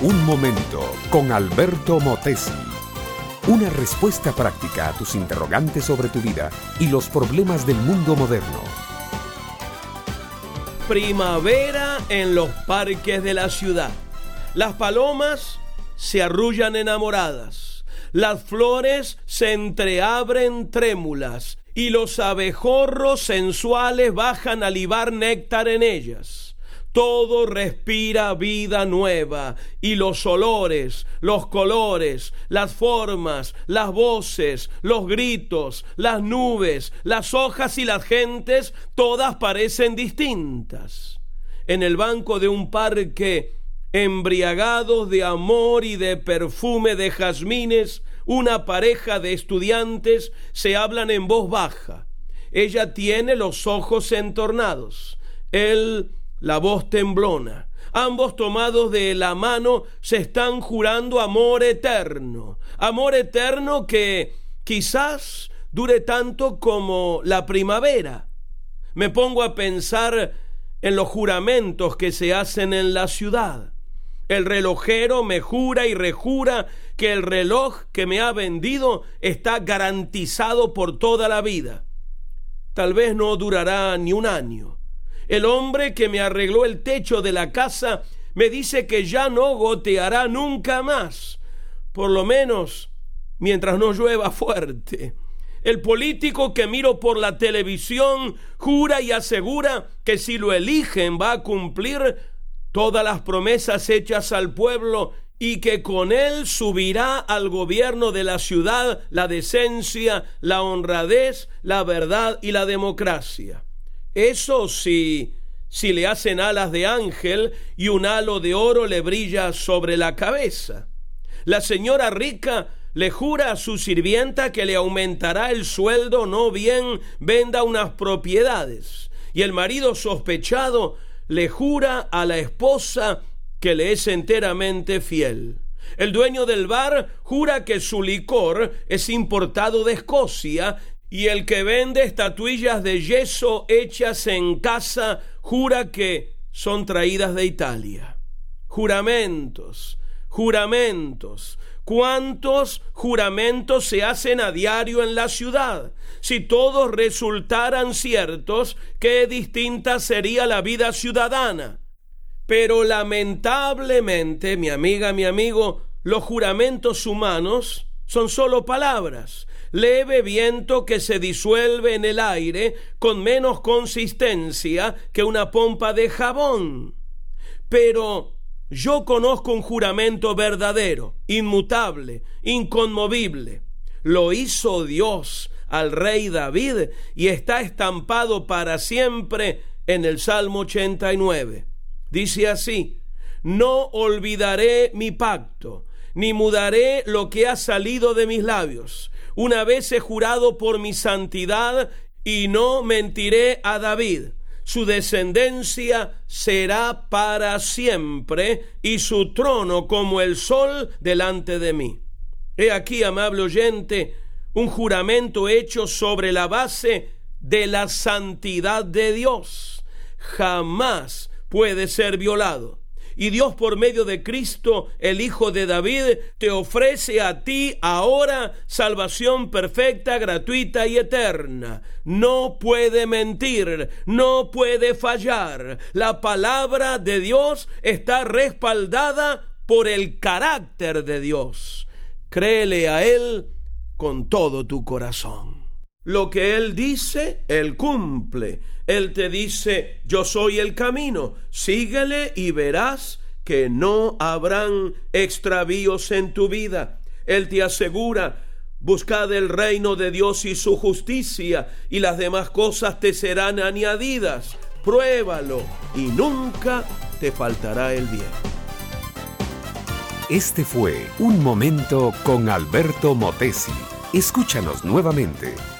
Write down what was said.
Un momento con Alberto Motesi. Una respuesta práctica a tus interrogantes sobre tu vida y los problemas del mundo moderno. Primavera en los parques de la ciudad. Las palomas se arrullan enamoradas. Las flores se entreabren trémulas y los abejorros sensuales bajan a libar néctar en ellas todo respira vida nueva y los olores, los colores, las formas, las voces, los gritos, las nubes, las hojas y las gentes, todas parecen distintas. En el banco de un parque, embriagados de amor y de perfume de jazmines, una pareja de estudiantes se hablan en voz baja. Ella tiene los ojos entornados. Él la voz temblona. Ambos tomados de la mano se están jurando amor eterno. Amor eterno que quizás dure tanto como la primavera. Me pongo a pensar en los juramentos que se hacen en la ciudad. El relojero me jura y rejura que el reloj que me ha vendido está garantizado por toda la vida. Tal vez no durará ni un año el hombre que me arregló el techo de la casa me dice que ya no goteará nunca más, por lo menos mientras no llueva fuerte. El político que miro por la televisión jura y asegura que si lo eligen va a cumplir todas las promesas hechas al pueblo y que con él subirá al gobierno de la ciudad la decencia, la honradez, la verdad y la democracia. Eso sí, si le hacen alas de ángel y un halo de oro le brilla sobre la cabeza. La señora rica le jura a su sirvienta que le aumentará el sueldo no bien venda unas propiedades. Y el marido sospechado le jura a la esposa que le es enteramente fiel. El dueño del bar jura que su licor es importado de Escocia y el que vende estatuillas de yeso hechas en casa jura que son traídas de Italia. Juramentos, juramentos. ¿Cuántos juramentos se hacen a diario en la ciudad? Si todos resultaran ciertos, qué distinta sería la vida ciudadana. Pero lamentablemente, mi amiga, mi amigo, los juramentos humanos son solo palabras leve viento que se disuelve en el aire con menos consistencia que una pompa de jabón. Pero yo conozco un juramento verdadero, inmutable, inconmovible. Lo hizo Dios al rey David y está estampado para siempre en el Salmo 89. Dice así, no olvidaré mi pacto, ni mudaré lo que ha salido de mis labios una vez he jurado por mi santidad y no mentiré a David. Su descendencia será para siempre y su trono como el sol delante de mí. He aquí, amable oyente, un juramento hecho sobre la base de la santidad de Dios. Jamás puede ser violado. Y Dios por medio de Cristo, el Hijo de David, te ofrece a ti ahora salvación perfecta, gratuita y eterna. No puede mentir, no puede fallar. La palabra de Dios está respaldada por el carácter de Dios. Créele a Él con todo tu corazón. Lo que Él dice, Él cumple. Él te dice, yo soy el camino, síguele y verás que no habrán extravíos en tu vida. Él te asegura, buscad el reino de Dios y su justicia, y las demás cosas te serán añadidas. Pruébalo y nunca te faltará el bien. Este fue Un Momento con Alberto Motesi. Escúchanos nuevamente